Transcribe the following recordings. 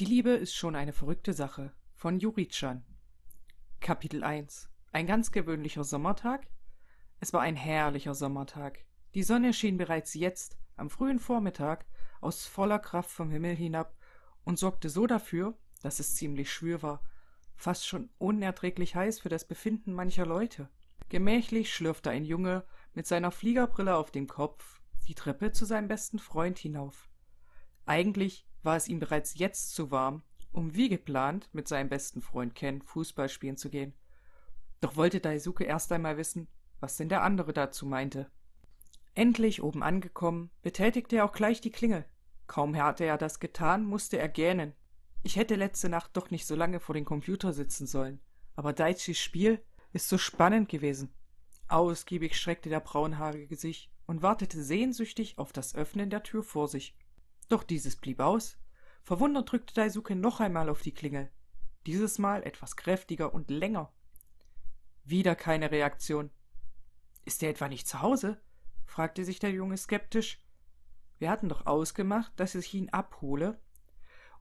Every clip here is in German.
Die Liebe ist schon eine verrückte Sache von Jurichan. Kapitel 1 Ein ganz gewöhnlicher Sommertag? Es war ein herrlicher Sommertag. Die Sonne schien bereits jetzt, am frühen Vormittag, aus voller Kraft vom Himmel hinab und sorgte so dafür, dass es ziemlich schwül war, fast schon unerträglich heiß für das Befinden mancher Leute. Gemächlich schlürfte ein Junge mit seiner Fliegerbrille auf dem Kopf die Treppe zu seinem besten Freund hinauf. Eigentlich war es ihm bereits jetzt zu warm, um wie geplant mit seinem besten Freund Ken Fußball spielen zu gehen. Doch wollte Daisuke erst einmal wissen, was denn der andere dazu meinte. Endlich oben angekommen, betätigte er auch gleich die Klingel. Kaum hatte er das getan, musste er gähnen. Ich hätte letzte Nacht doch nicht so lange vor dem Computer sitzen sollen. Aber Daichis Spiel ist so spannend gewesen. Ausgiebig streckte der braunhaarige sich und wartete sehnsüchtig auf das Öffnen der Tür vor sich. Doch dieses blieb aus. Verwundert drückte Daisuke noch einmal auf die Klingel. Dieses Mal etwas kräftiger und länger. Wieder keine Reaktion. Ist er etwa nicht zu Hause? fragte sich der Junge skeptisch. Wir hatten doch ausgemacht, dass ich ihn abhole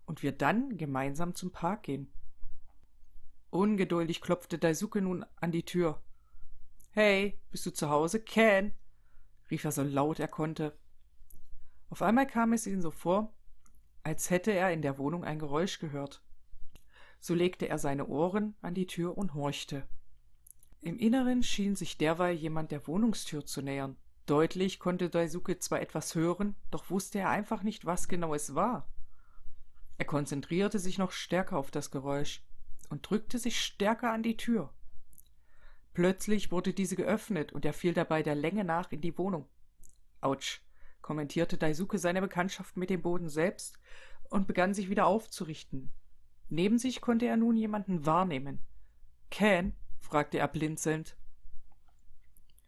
und wir dann gemeinsam zum Park gehen. Ungeduldig klopfte Daisuke nun an die Tür. Hey, bist du zu Hause? Ken? rief er so laut er konnte. Auf einmal kam es ihm so vor, als hätte er in der Wohnung ein Geräusch gehört. So legte er seine Ohren an die Tür und horchte. Im Inneren schien sich derweil jemand der Wohnungstür zu nähern. Deutlich konnte Daisuke zwar etwas hören, doch wusste er einfach nicht, was genau es war. Er konzentrierte sich noch stärker auf das Geräusch und drückte sich stärker an die Tür. Plötzlich wurde diese geöffnet und er fiel dabei der Länge nach in die Wohnung. Autsch, kommentierte Daisuke seine Bekanntschaft mit dem Boden selbst und begann sich wieder aufzurichten. Neben sich konnte er nun jemanden wahrnehmen. Ken? fragte er blinzelnd.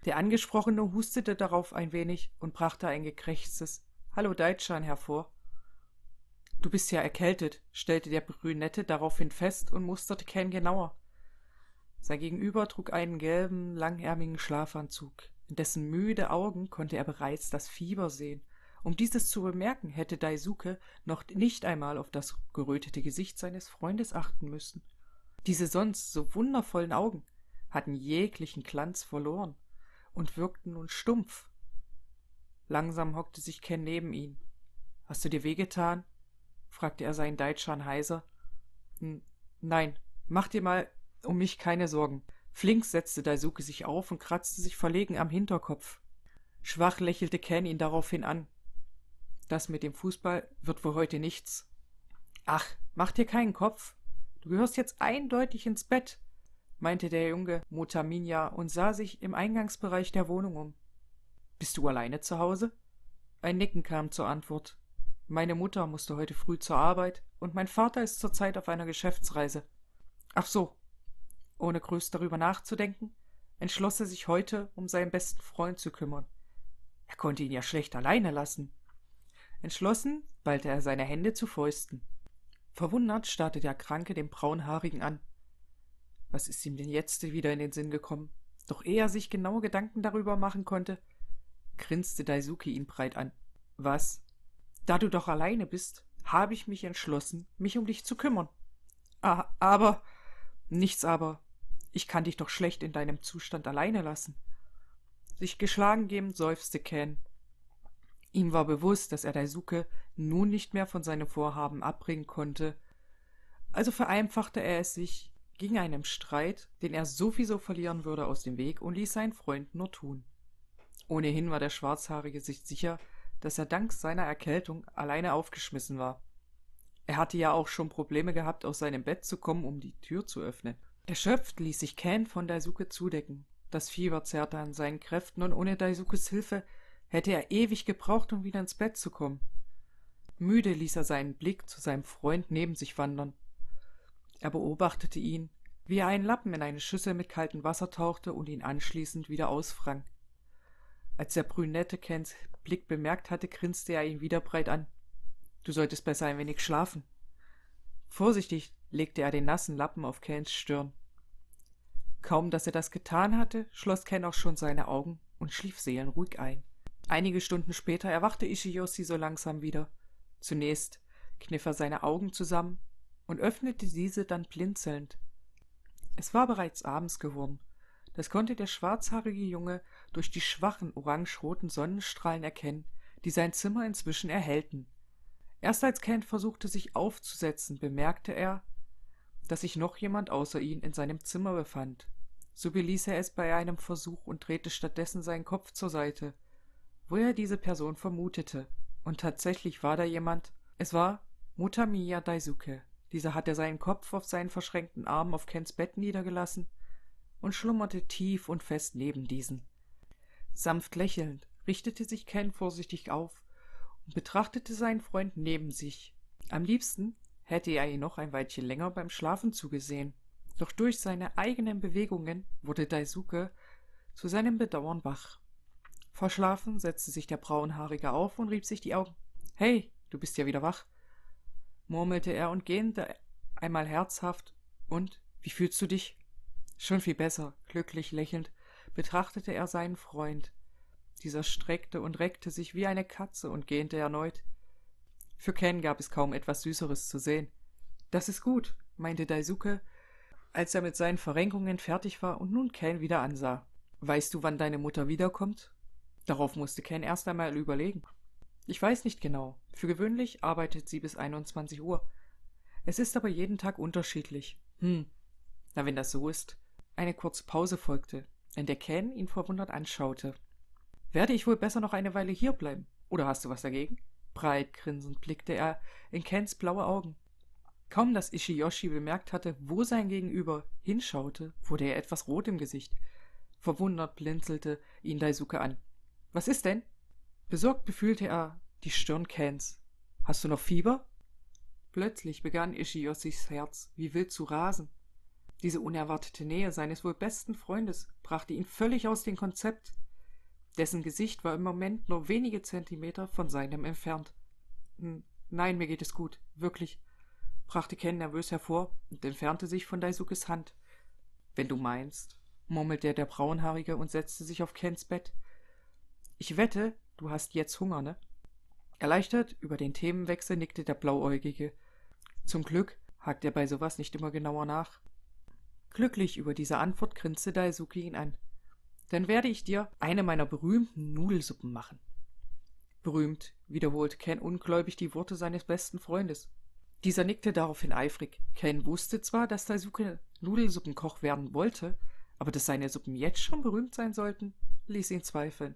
Der Angesprochene hustete darauf ein wenig und brachte ein gekrächztes Hallo Daichan hervor. Du bist ja erkältet, stellte der Brünette daraufhin fest und musterte Ken genauer. Sein Gegenüber trug einen gelben, langärmigen Schlafanzug. In dessen müde Augen konnte er bereits das Fieber sehen. Um dieses zu bemerken, hätte Daisuke noch nicht einmal auf das gerötete Gesicht seines Freundes achten müssen. Diese sonst so wundervollen Augen hatten jeglichen Glanz verloren und wirkten nun stumpf. Langsam hockte sich Ken neben ihn. Hast du dir wehgetan? fragte er seinen Deitschan heiser. Nein, mach dir mal um mich keine Sorgen. Flink setzte Daisuke sich auf und kratzte sich verlegen am Hinterkopf. Schwach lächelte Ken ihn daraufhin an. Das mit dem Fußball wird wohl heute nichts. Ach, mach dir keinen Kopf. Du gehörst jetzt eindeutig ins Bett, meinte der Junge Mutaminya und sah sich im Eingangsbereich der Wohnung um. Bist du alleine zu Hause? Ein Nicken kam zur Antwort. Meine Mutter musste heute früh zur Arbeit und mein Vater ist zurzeit auf einer Geschäftsreise. Ach so. Ohne größ darüber nachzudenken, entschloss er sich heute, um seinen besten Freund zu kümmern. Er konnte ihn ja schlecht alleine lassen. Entschlossen ballte er seine Hände zu Fäusten. Verwundert starrte der Kranke den Braunhaarigen an. Was ist ihm denn jetzt wieder in den Sinn gekommen? Doch ehe er sich genaue Gedanken darüber machen konnte, grinste Daisuke ihn breit an. Was? Da du doch alleine bist, habe ich mich entschlossen, mich um dich zu kümmern. Ah, aber. Nichts aber. Ich kann dich doch schlecht in deinem Zustand alleine lassen. Sich geschlagen gebend seufzte Ken. Ihm war bewusst, dass er Daisuke nun nicht mehr von seinem Vorhaben abbringen konnte, also vereinfachte er es sich, ging einem Streit, den er sowieso verlieren würde, aus dem Weg und ließ seinen Freund nur tun. Ohnehin war der Schwarzhaarige sich sicher, dass er dank seiner Erkältung alleine aufgeschmissen war. Er hatte ja auch schon Probleme gehabt, aus seinem Bett zu kommen, um die Tür zu öffnen. Erschöpft ließ sich Ken von Daisuke zudecken. Das Fieber zerrte an seinen Kräften und ohne Daisukes Hilfe hätte er ewig gebraucht, um wieder ins Bett zu kommen. Müde ließ er seinen Blick zu seinem Freund neben sich wandern. Er beobachtete ihn, wie er einen Lappen in eine Schüssel mit kaltem Wasser tauchte und ihn anschließend wieder ausfrang. Als der brünette Kens Blick bemerkt hatte, grinste er ihn wieder breit an. Du solltest besser ein wenig schlafen. Vorsichtig legte er den nassen Lappen auf Kens Stirn. Kaum, dass er das getan hatte, schloss Ken auch schon seine Augen und schlief seelenruhig ein. Einige Stunden später erwachte Ishiyoshi so langsam wieder. Zunächst kniff er seine Augen zusammen und öffnete diese dann blinzelnd. Es war bereits abends geworden. Das konnte der schwarzhaarige Junge durch die schwachen orangeroten Sonnenstrahlen erkennen, die sein Zimmer inzwischen erhellten. Erst als Kent versuchte, sich aufzusetzen, bemerkte er, dass sich noch jemand außer ihn in seinem Zimmer befand. So beließ er es bei einem Versuch und drehte stattdessen seinen Kopf zur Seite, wo er diese Person vermutete. Und tatsächlich war da jemand. Es war Mutamiya Daisuke. Dieser hatte seinen Kopf auf seinen verschränkten Arm auf Kens Bett niedergelassen und schlummerte tief und fest neben diesen. Sanft lächelnd richtete sich Ken vorsichtig auf und betrachtete seinen Freund neben sich. Am liebsten hätte er ihn noch ein Weilchen länger beim Schlafen zugesehen. Doch durch seine eigenen Bewegungen wurde Daisuke zu seinem Bedauern wach. Verschlafen setzte sich der Braunhaarige auf und rieb sich die Augen. Hey, du bist ja wieder wach murmelte er und gähnte einmal herzhaft. Und wie fühlst du dich? Schon viel besser, glücklich lächelnd, betrachtete er seinen Freund. Dieser streckte und reckte sich wie eine Katze und gähnte erneut. Für Ken gab es kaum etwas Süßeres zu sehen. Das ist gut, meinte Daisuke, als er mit seinen Verrenkungen fertig war und nun Ken wieder ansah. Weißt du, wann deine Mutter wiederkommt? Darauf musste Ken erst einmal überlegen. Ich weiß nicht genau. Für gewöhnlich arbeitet sie bis 21 Uhr. Es ist aber jeden Tag unterschiedlich. Hm. Na, wenn das so ist. Eine kurze Pause folgte, in der Ken ihn verwundert anschaute. Werde ich wohl besser noch eine Weile hierbleiben? Oder hast du was dagegen? Breit grinsend blickte er in Kens blaue Augen. Kaum dass Ishiyoshi bemerkt hatte, wo sein Gegenüber hinschaute, wurde er etwas rot im Gesicht. Verwundert blinzelte ihn Daisuke an. Was ist denn? Besorgt befühlte er die Stirn Kens. Hast du noch Fieber? Plötzlich begann Ishiosis Herz wie wild zu rasen. Diese unerwartete Nähe seines wohl besten Freundes brachte ihn völlig aus dem Konzept. Dessen Gesicht war im Moment nur wenige Zentimeter von seinem entfernt. Nein, mir geht es gut, wirklich, brachte Ken nervös hervor und entfernte sich von Daisukes Hand. Wenn du meinst, murmelte der Braunhaarige und setzte sich auf Kens Bett. Ich wette, Du hast jetzt Hunger, ne? Erleichtert über den Themenwechsel nickte der Blauäugige. Zum Glück hakt er bei sowas nicht immer genauer nach. Glücklich über diese Antwort grinste Daisuke ihn an. Dann werde ich dir eine meiner berühmten Nudelsuppen machen. Berühmt, wiederholte Ken ungläubig die Worte seines besten Freundes. Dieser nickte daraufhin eifrig. Ken wusste zwar, dass Daisuke Nudelsuppenkoch werden wollte, aber dass seine Suppen jetzt schon berühmt sein sollten, ließ ihn zweifeln.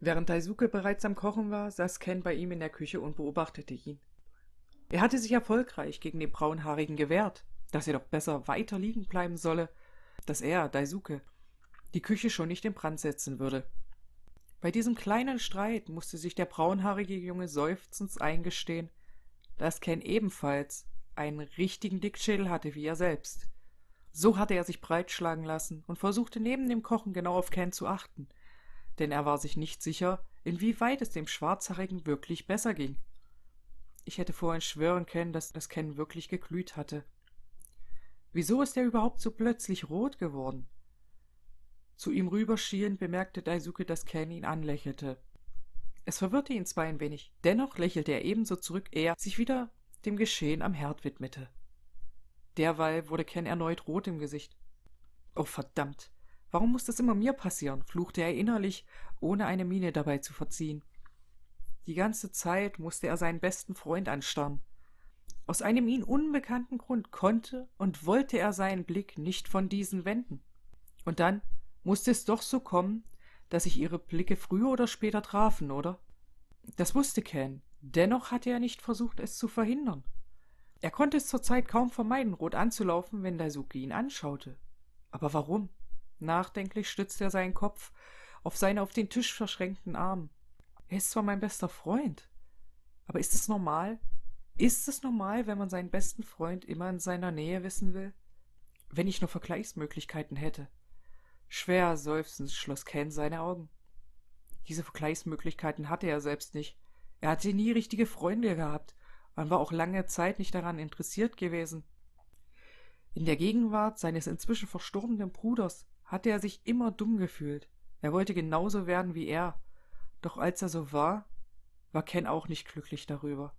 Während Daisuke bereits am Kochen war, saß Ken bei ihm in der Küche und beobachtete ihn. Er hatte sich erfolgreich gegen den Braunhaarigen gewehrt, dass er doch besser weiter liegen bleiben solle, dass er, Daisuke, die Küche schon nicht in Brand setzen würde. Bei diesem kleinen Streit musste sich der braunhaarige Junge seufzend eingestehen, dass Ken ebenfalls einen richtigen Dickschädel hatte wie er selbst. So hatte er sich breitschlagen lassen und versuchte neben dem Kochen genau auf Ken zu achten, denn er war sich nicht sicher, inwieweit es dem Schwarzhaarigen wirklich besser ging. Ich hätte vorhin schwören können, dass das Ken wirklich geglüht hatte. Wieso ist er überhaupt so plötzlich rot geworden? Zu ihm rüberschielend bemerkte Daisuke, dass Ken ihn anlächelte. Es verwirrte ihn zwar ein wenig, dennoch lächelte er ebenso zurück, er sich wieder dem Geschehen am Herd widmete. Derweil wurde Ken erneut rot im Gesicht. Oh verdammt, Warum muss das immer mir passieren? fluchte er innerlich, ohne eine Miene dabei zu verziehen. Die ganze Zeit musste er seinen besten Freund anstarren. Aus einem ihm unbekannten Grund konnte und wollte er seinen Blick nicht von diesen wenden. Und dann musste es doch so kommen, dass sich ihre Blicke früher oder später trafen, oder? Das wusste Ken. Dennoch hatte er nicht versucht, es zu verhindern. Er konnte es zur Zeit kaum vermeiden, rot anzulaufen, wenn Daisuke ihn anschaute. Aber warum? Nachdenklich stützte er seinen Kopf auf seine auf den Tisch verschränkten Arme. Er ist zwar mein bester Freund, aber ist es normal? Ist es normal, wenn man seinen besten Freund immer in seiner Nähe wissen will? Wenn ich nur Vergleichsmöglichkeiten hätte. Schwer seufzend schloss Ken seine Augen. Diese Vergleichsmöglichkeiten hatte er selbst nicht. Er hatte nie richtige Freunde gehabt und war auch lange Zeit nicht daran interessiert gewesen. In der Gegenwart seines inzwischen verstorbenen Bruders hatte er sich immer dumm gefühlt. Er wollte genauso werden wie er. Doch als er so war, war Ken auch nicht glücklich darüber.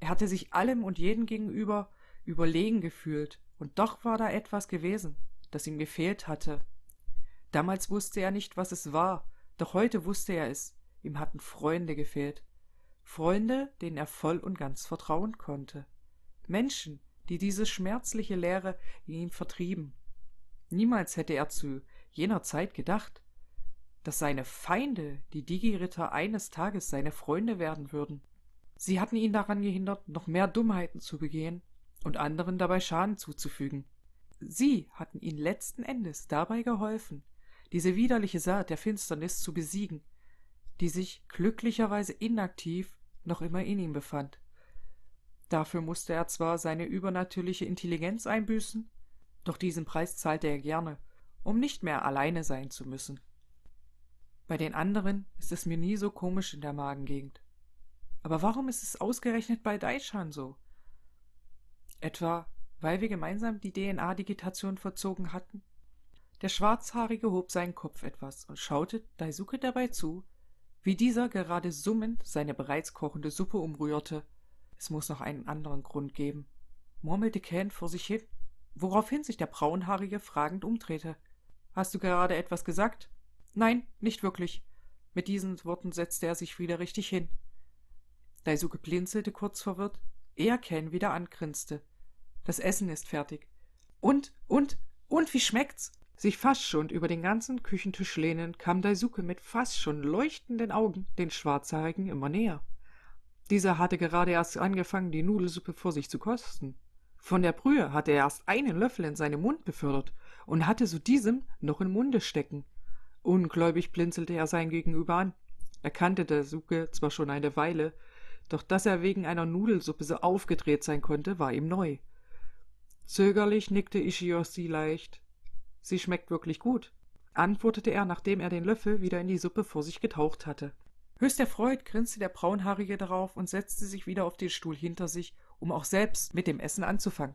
Er hatte sich allem und jedem gegenüber überlegen gefühlt, und doch war da etwas gewesen, das ihm gefehlt hatte. Damals wusste er nicht, was es war, doch heute wusste er es, ihm hatten Freunde gefehlt. Freunde, denen er voll und ganz vertrauen konnte. Menschen, die diese schmerzliche Leere in ihm vertrieben. Niemals hätte er zu jener Zeit gedacht, dass seine Feinde, die Digi-Ritter, eines Tages seine Freunde werden würden. Sie hatten ihn daran gehindert, noch mehr Dummheiten zu begehen und anderen dabei Schaden zuzufügen. Sie hatten ihn letzten Endes dabei geholfen, diese widerliche Saat der Finsternis zu besiegen, die sich glücklicherweise inaktiv noch immer in ihm befand. Dafür musste er zwar seine übernatürliche Intelligenz einbüßen, doch diesen Preis zahlte er gerne, um nicht mehr alleine sein zu müssen. Bei den anderen ist es mir nie so komisch in der Magengegend. Aber warum ist es ausgerechnet bei Daishan so? Etwa, weil wir gemeinsam die DNA-Digitation verzogen hatten? Der Schwarzhaarige hob seinen Kopf etwas und schaute Daisuke dabei zu, wie dieser gerade summend seine bereits kochende Suppe umrührte. Es muss noch einen anderen Grund geben, murmelte Ken vor sich hin, woraufhin sich der Braunhaarige fragend umdrehte. Hast du gerade etwas gesagt? Nein, nicht wirklich. Mit diesen Worten setzte er sich wieder richtig hin. Daisuke blinzelte kurz verwirrt, ehe Ken wieder angrinste. Das Essen ist fertig. Und, und, und wie schmeckt's? Sich fast schon über den ganzen Küchentisch lehnend, kam Daisuke mit fast schon leuchtenden Augen den Schwarzhaarigen immer näher. Dieser hatte gerade erst angefangen, die Nudelsuppe vor sich zu kosten. Von der Brühe hatte er erst einen Löffel in seinen Mund befördert und hatte so diesem noch im Munde stecken. Ungläubig blinzelte er sein Gegenüber an. Er kannte Daisuke zwar schon eine Weile, doch dass er wegen einer Nudelsuppe so aufgedreht sein konnte, war ihm neu. Zögerlich nickte Ishioshi leicht, Sie schmeckt wirklich gut, antwortete er, nachdem er den Löffel wieder in die Suppe vor sich getaucht hatte. Höchst erfreut grinste der Braunhaarige darauf und setzte sich wieder auf den Stuhl hinter sich, um auch selbst mit dem Essen anzufangen.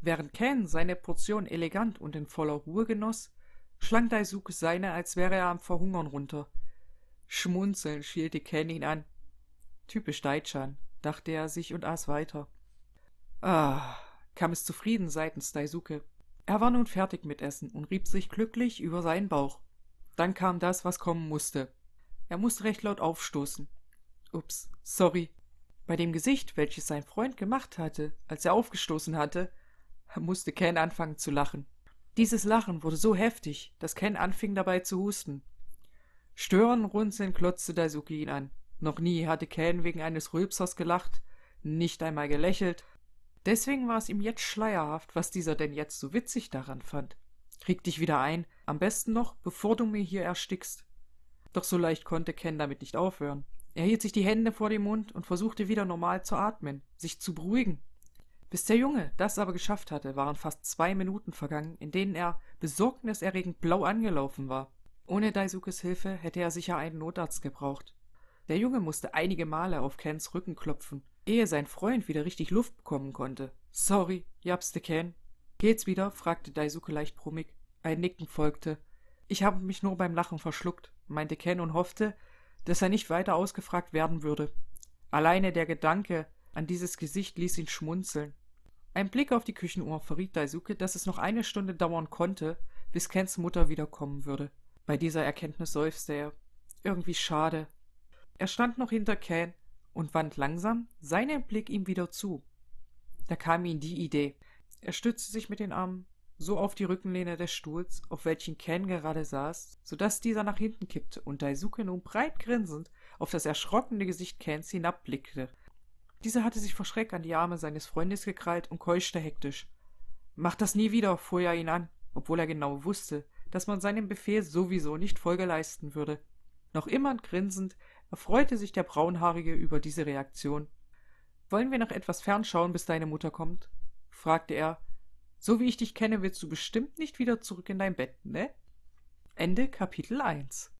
Während Ken seine Portion elegant und in voller Ruhe genoss, schlang Daisuke seine, als wäre er am Verhungern runter. Schmunzelnd schielte Ken ihn an. Typisch Daichan, dachte er sich und aß weiter. Ah, kam es zufrieden seitens Daisuke. Er war nun fertig mit Essen und rieb sich glücklich über seinen Bauch. Dann kam das, was kommen musste. Er musste recht laut aufstoßen. Ups, sorry. Bei dem Gesicht, welches sein Freund gemacht hatte, als er aufgestoßen hatte, musste Ken anfangen zu lachen. Dieses Lachen wurde so heftig, dass Ken anfing dabei zu husten. Stören runzelnd klotzte Daisuke ihn an. Noch nie hatte Ken wegen eines Rülpsers gelacht, nicht einmal gelächelt Deswegen war es ihm jetzt schleierhaft, was dieser denn jetzt so witzig daran fand. Krieg dich wieder ein, am besten noch, bevor du mir hier erstickst. Doch so leicht konnte Ken damit nicht aufhören. Er hielt sich die Hände vor den Mund und versuchte wieder normal zu atmen, sich zu beruhigen. Bis der Junge das aber geschafft hatte, waren fast zwei Minuten vergangen, in denen er besorgniserregend blau angelaufen war. Ohne Daisukes Hilfe hätte er sicher einen Notarzt gebraucht. Der Junge musste einige Male auf Kens Rücken klopfen, ehe sein Freund wieder richtig Luft bekommen konnte. Sorry, japste Ken. Geht's wieder? fragte Daisuke leicht brummig. Ein Nicken folgte. Ich habe mich nur beim Lachen verschluckt, meinte Ken und hoffte, dass er nicht weiter ausgefragt werden würde. Alleine der Gedanke an dieses Gesicht ließ ihn schmunzeln. Ein Blick auf die Küchenuhr verriet Daisuke, dass es noch eine Stunde dauern konnte, bis Kens Mutter wiederkommen würde. Bei dieser Erkenntnis seufzte er. Irgendwie schade. Er stand noch hinter Ken, und wand langsam seinen Blick ihm wieder zu. Da kam ihm die Idee. Er stützte sich mit den Armen so auf die Rückenlehne des Stuhls, auf welchen Ken gerade saß, so dass dieser nach hinten kippte und Daisuke nun breit grinsend auf das erschrockene Gesicht Kens hinabblickte. Dieser hatte sich vor Schreck an die Arme seines Freundes gekrallt und keuschte hektisch. Mach das nie wieder, fuhr er ihn an, obwohl er genau wusste, dass man seinem Befehl sowieso nicht Folge leisten würde. Noch immer grinsend erfreute sich der Braunhaarige über diese Reaktion. Wollen wir noch etwas fernschauen, bis deine Mutter kommt? fragte er. So wie ich dich kenne, willst du bestimmt nicht wieder zurück in dein Bett, ne? Ende Kapitel 1